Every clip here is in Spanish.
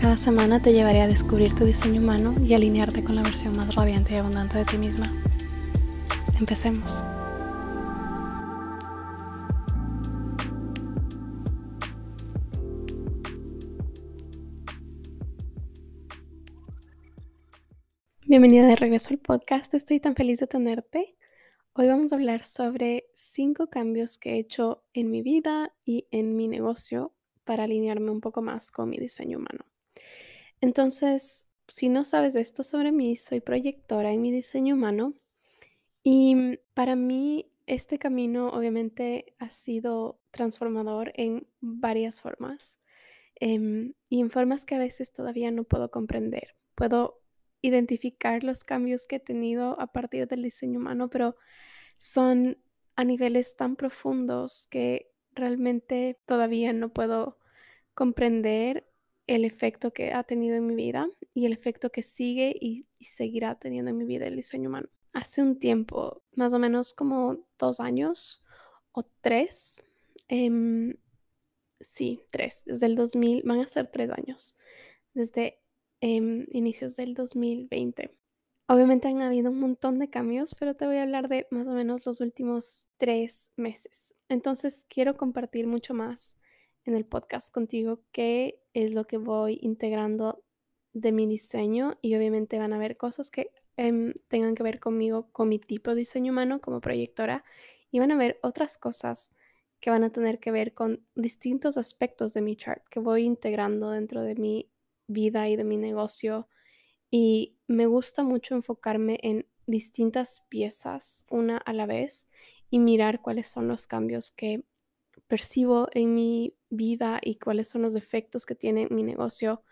Cada semana te llevaré a descubrir tu diseño humano y alinearte con la versión más radiante y abundante de ti misma. Empecemos. Bienvenida de regreso al podcast, estoy tan feliz de tenerte. Hoy vamos a hablar sobre cinco cambios que he hecho en mi vida y en mi negocio para alinearme un poco más con mi diseño humano. Entonces, si no sabes esto sobre mí, soy proyectora en mi diseño humano y para mí este camino obviamente ha sido transformador en varias formas em, y en formas que a veces todavía no puedo comprender. Puedo identificar los cambios que he tenido a partir del diseño humano, pero son a niveles tan profundos que realmente todavía no puedo comprender el efecto que ha tenido en mi vida y el efecto que sigue y, seguirá teniendo en mi vida el diseño humano. Hace un tiempo, más o menos como dos años o tres, em, sí, tres, desde el 2000, van a ser tres años, desde em, inicios del 2020. Obviamente han habido un montón de cambios, pero te voy a hablar de más o menos los últimos tres meses. Entonces quiero compartir mucho más en el podcast contigo qué es lo que voy integrando de mi diseño y obviamente van a ver cosas que em, tengan que ver conmigo, con mi tipo de diseño humano como proyectora y van a ver otras cosas que van a tener que ver con distintos aspectos de mi chart que voy integrando dentro de mi vida y de mi negocio y me gusta mucho enfocarme en distintas piezas una a la vez y mirar cuáles son los cambios que percibo en mi vida y cuáles son los efectos que tiene mi negocio.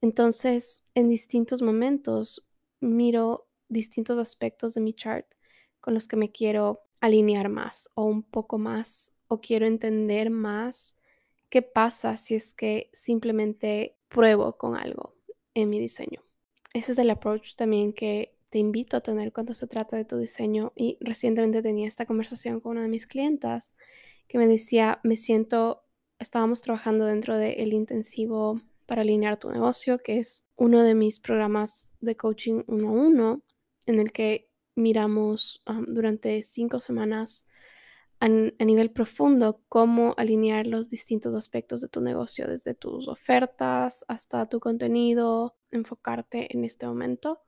Entonces, en distintos momentos, miro distintos aspectos de mi chart con los que me quiero alinear más o un poco más o quiero entender más qué pasa si es que simplemente pruebo con algo en mi diseño. Ese es el approach también que te invito a tener cuando se trata de tu diseño y recientemente tenía esta conversación con una de mis clientas que me decía, me siento, estábamos trabajando dentro del intensivo para alinear tu negocio, que es uno de mis programas de coaching uno a uno, en el que miramos durante cinco semanas a, a, nivel profundo cómo alinear los distintos aspectos de tu negocio, desde tus ofertas hasta tu contenido, enfocarte en este momento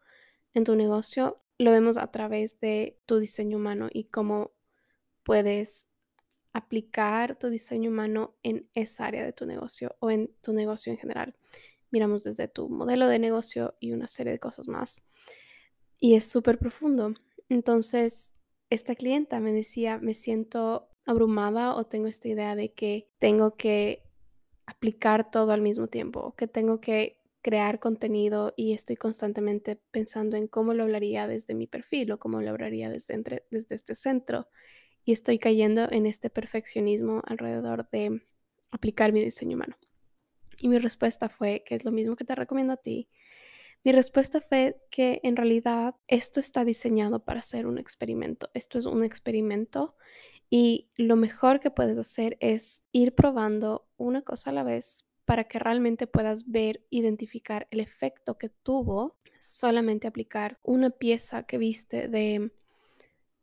en tu negocio. Lo vemos a través de tu diseño humano y cómo puedes aplicar tu diseño humano en esa área de tu negocio o en tu negocio en general. Miramos desde tu modelo de negocio y una serie de cosas más. Y es súper profundo. Entonces, esta clienta me decía, me siento abrumada o tengo esta idea de que tengo que aplicar todo al mismo tiempo, que tengo que crear contenido y estoy constantemente pensando en cómo lo hablaría desde mi perfil o cómo lo hablaría desde, desde este centro y estoy cayendo en este perfeccionismo alrededor de aplicar mi diseño humano. Y mi respuesta fue, que es lo mismo que te recomiendo a ti, mi respuesta fue que en realidad esto está diseñado para ser un experimento. Esto es un experimento y lo mejor que puedes hacer es ir probando una cosa a la vez para que realmente puedas ver, identificar el efecto que tuvo solamente aplicar una pieza que viste de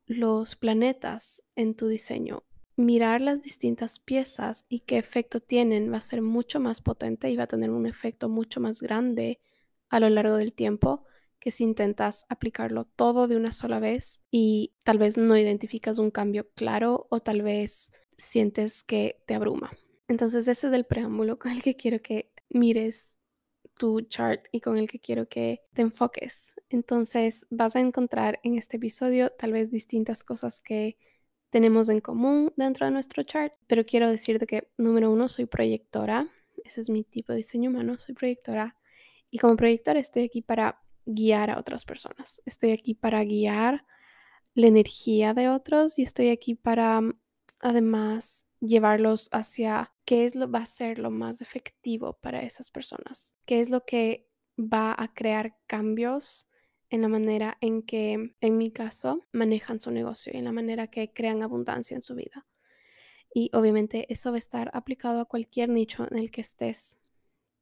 los planetas en tu diseño. Mirar las distintas piezas y qué efecto tienen va a ser mucho más potente y va a tener un efecto mucho más grande a lo largo del tiempo que si intentas aplicarlo todo de una sola vez y tal vez no identificas un cambio claro o tal vez sientes que te abruma. Entonces ese es el preámbulo con el que quiero que mires tu chart y con el que quiero que te enfoques. Entonces vas a encontrar en este episodio tal vez distintas cosas que tenemos en común dentro de nuestro chart, pero quiero decirte que número uno, soy proyectora. Ese es mi tipo de diseño humano, soy proyectora. Y como proyectora estoy aquí para guiar a otras personas. Estoy aquí para guiar la energía de otros y estoy aquí para además llevarlos hacia qué es lo va a ser lo más efectivo para esas personas, qué es lo que va a crear cambios en la manera en que, en mi caso, manejan su negocio y en la manera que crean abundancia en su vida. Y obviamente eso va a estar aplicado a cualquier nicho en el que estés,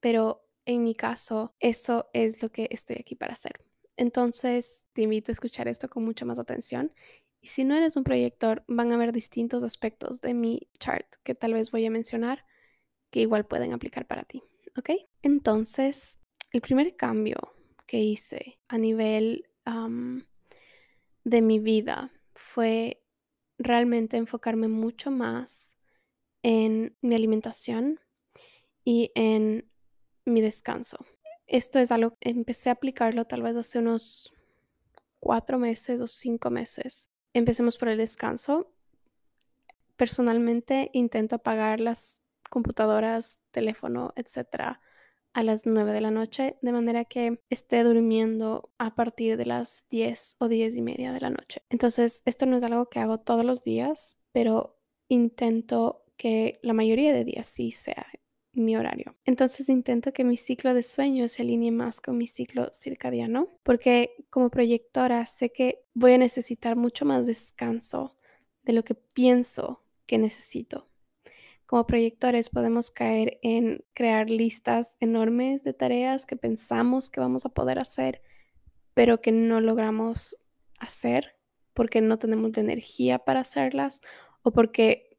pero en mi caso, eso es lo que estoy aquí para hacer. Entonces, te invito a escuchar esto con mucha más atención. Y si no eres un proyector, van a haber distintos aspectos de mi chart que tal vez voy a mencionar que igual pueden aplicar para ti. ¿Ok? Entonces, el primer cambio que hice a nivel de mi vida fue realmente enfocarme mucho más en mi alimentación y en mi descanso. Esto es algo que empecé a aplicarlo tal vez hace unos cuatro meses o cinco meses. Empecemos por el descanso. Personalmente intento apagar las computadoras, teléfono, etcétera, a las 9 de la noche, de manera que esté durmiendo a partir de las 10 o 10 y media de la noche. Entonces, esto no es algo que hago todos los días, pero intento que la mayoría de días sí sea mi horario. Entonces intento que mi ciclo de sueño se alinee más con mi ciclo circadiano, porque como proyectora sé que voy a necesitar mucho más descanso de lo que pienso que necesito como proyectores podemos caer en crear listas enormes de tareas que pensamos que vamos a poder hacer, pero que no logramos hacer porque no tenemos la energía para hacerlas o porque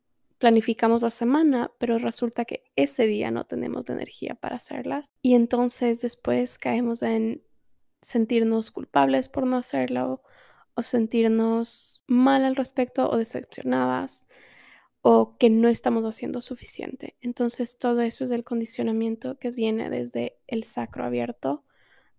planificamos la semana, pero resulta que ese día no tenemos la energía para hacerlas. Y entonces después caemos en sentirnos culpables por no hacerlo o sentirnos mal al respecto o decepcionadas o que no estamos haciendo suficiente. Entonces todo eso es el condicionamiento que viene desde el sacro abierto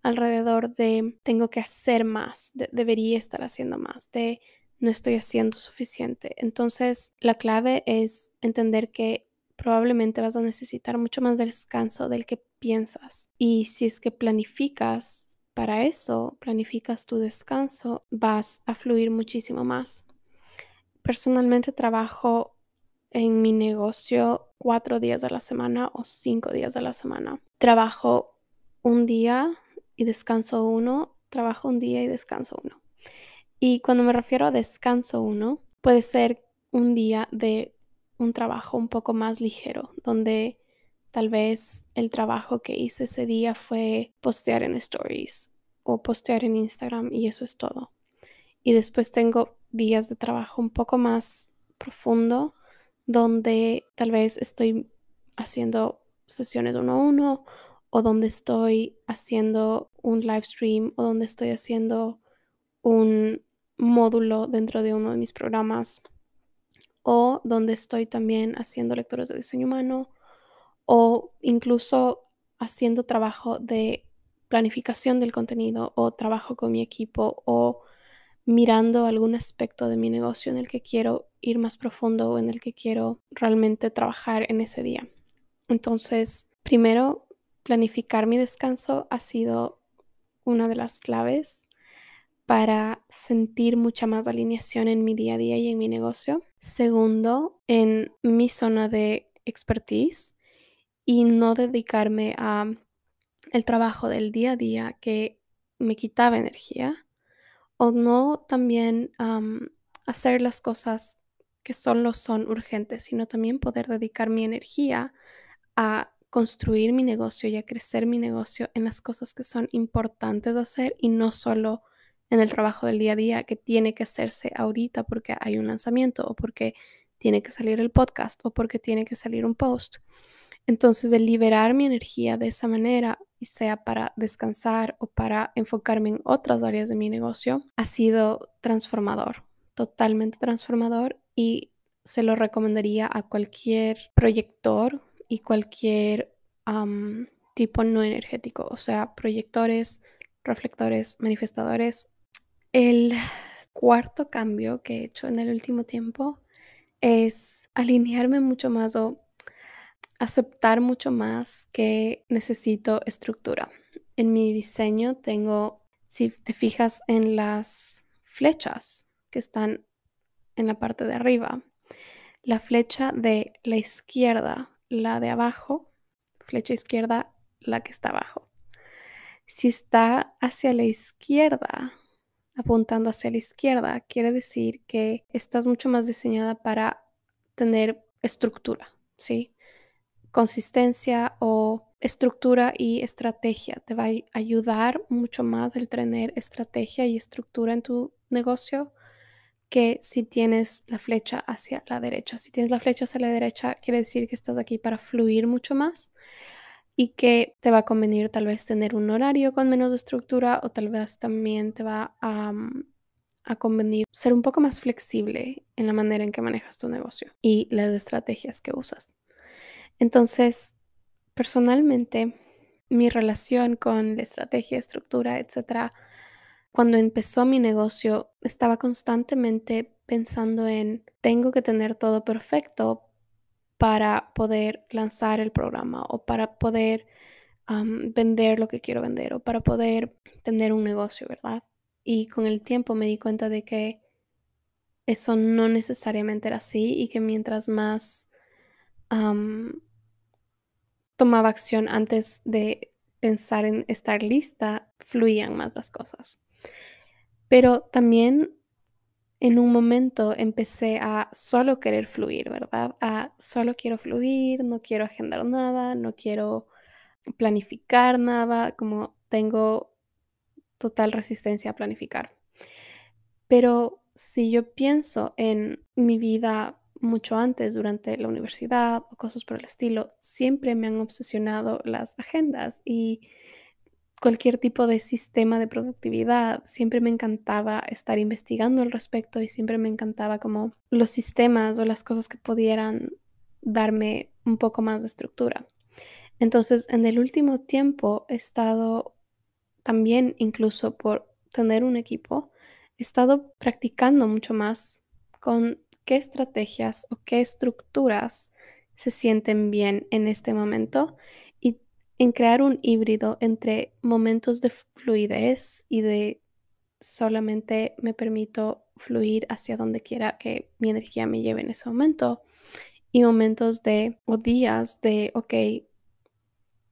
alrededor de tengo que hacer más, debería estar haciendo más, de no estoy haciendo suficiente. Entonces la clave es entender que probablemente vas a necesitar mucho más descanso del que piensas. Y si es que planificas para eso, planificas tu descanso, vas a fluir muchísimo más. Personalmente trabajo en mi negocio cuatro días a la semana o cinco días a la semana. Trabajo un día y descanso uno, trabajo un día y descanso uno. Y cuando me refiero a descanso uno, puede ser un día de un trabajo un poco más ligero, donde tal vez el trabajo que hice ese día fue postear en stories o postear en Instagram y eso es todo. Y después tengo días de trabajo un poco más profundo donde tal vez estoy haciendo sesiones uno a uno o donde estoy haciendo un live stream o donde estoy haciendo un módulo dentro de uno de mis programas o donde estoy también haciendo lecturas de diseño humano o incluso haciendo trabajo de planificación del contenido o trabajo con mi equipo o mirando algún aspecto de mi negocio en el que quiero ir más profundo o en el que quiero realmente trabajar en ese día. Entonces, primero, planificar mi descanso ha sido una de las claves para sentir mucha más alineación en mi día a día y en mi negocio. Segundo, en mi zona de expertise y no dedicarme a el trabajo del día a día que me quitaba energía o no también hacer las cosas que solo son urgentes, sino también poder dedicar mi energía a construir mi negocio y a crecer mi negocio en las cosas que son importantes de hacer y no solo en el trabajo del día a día que tiene que hacerse ahorita porque hay un lanzamiento o porque tiene que salir el podcast o porque tiene que salir un post. Entonces, el liberar mi energía de esa manera, y sea para descansar o para enfocarme en otras áreas de mi negocio, ha sido transformador, totalmente transformador y se lo recomendaría a cualquier proyector y cualquier tipo no energético, o sea, proyectores, reflectores, manifestadores. El cuarto cambio que he hecho en el último tiempo es alinearme mucho más o aceptar mucho más que necesito estructura. En mi diseño tengo Si te fijas en las flechas que están en la parte de arriba, la flecha de la izquierda, la de abajo, flecha izquierda, la que está abajo. Si está hacia la izquierda, apuntando hacia la izquierda, quiere decir que estás mucho más diseñada para tener estructura, ¿sí? Consistencia o estructura y estrategia. Te va a ayudar mucho más el tener estrategia y estructura en tu negocio que si tienes la flecha hacia la derecha. Si tienes la flecha hacia la derecha, quiere decir que estás aquí para fluir mucho más y que te va a convenir tal vez tener un horario con menos estructura o tal vez también te va a, mm, a, convenir ser un poco más flexible en la manera en que manejas tu negocio y las estrategias que usas. Entonces, personalmente, mi relación con la estrategia, estructura, etcétera, cuando empezó mi negocio, estaba constantemente pensando en, tengo que tener todo perfecto para poder lanzar el programa o para poder vender lo que quiero vender o para poder tener un negocio, ¿verdad? Y con el tiempo me di cuenta de que eso no necesariamente era así y que mientras más tomaba acción antes de pensar en estar lista, fluían más las cosas. Pero también en un momento empecé a solo querer fluir, ¿verdad? A solo quiero fluir, no quiero agendar nada, no quiero planificar nada, como tengo total resistencia a planificar. Pero si yo pienso en mi vida mucho antes, durante la universidad o cosas por el estilo, siempre me han obsesionado las agendas y cualquier tipo de sistema de productividad. Siempre me encantaba estar investigando al respecto y siempre me encantaba como los sistemas o las cosas que pudieran darme un poco más de estructura. Entonces, en el último tiempo he estado también, incluso por tener un equipo, he estado practicando mucho más con qué estrategias o qué estructuras se sienten bien en este momento en crear un híbrido entre momentos de fluidez y de solamente me permito fluir hacia donde quiera que mi energía me lleve en ese momento y momentos de o días de, ok,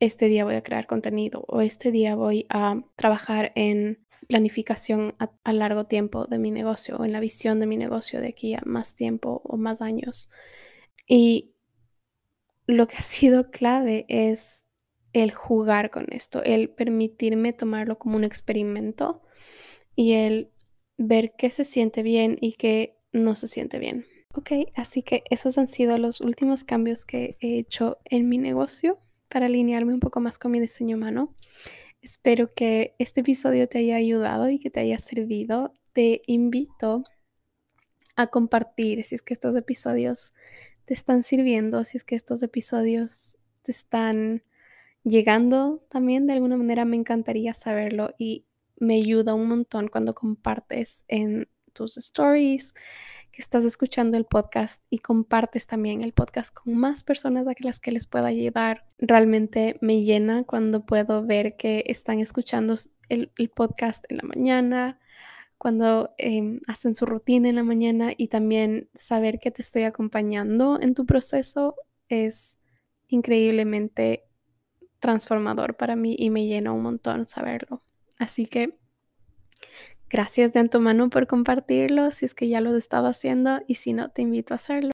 este día voy a crear contenido o este día voy a trabajar en planificación a, a, largo tiempo de mi negocio o en la visión de mi negocio de aquí a más tiempo o más años. Y lo que ha sido clave es el jugar con esto, el permitirme tomarlo como un experimento y el ver qué se siente bien y qué no se siente bien. Ok, así que esos han sido los últimos cambios que he hecho en mi negocio para alinearme un poco más con mi diseño humano. Espero que este episodio te haya ayudado y que te haya servido. Te invito a compartir si es que estos episodios te están sirviendo, si es que estos episodios te están llegando también de alguna manera me encantaría saberlo y me ayuda un montón cuando compartes en tus stories que estás escuchando el podcast y compartes también el podcast con más personas a las que les pueda ayudar. Realmente me llena cuando puedo ver que están escuchando el, podcast en la mañana, cuando em, hacen su rutina en la mañana y también saber que te estoy acompañando en tu proceso es increíblemente transformador para mí y me llena un montón saberlo. Así que gracias de antemano por compartirlo si es que ya lo he estado haciendo y si no, te invito a hacerlo.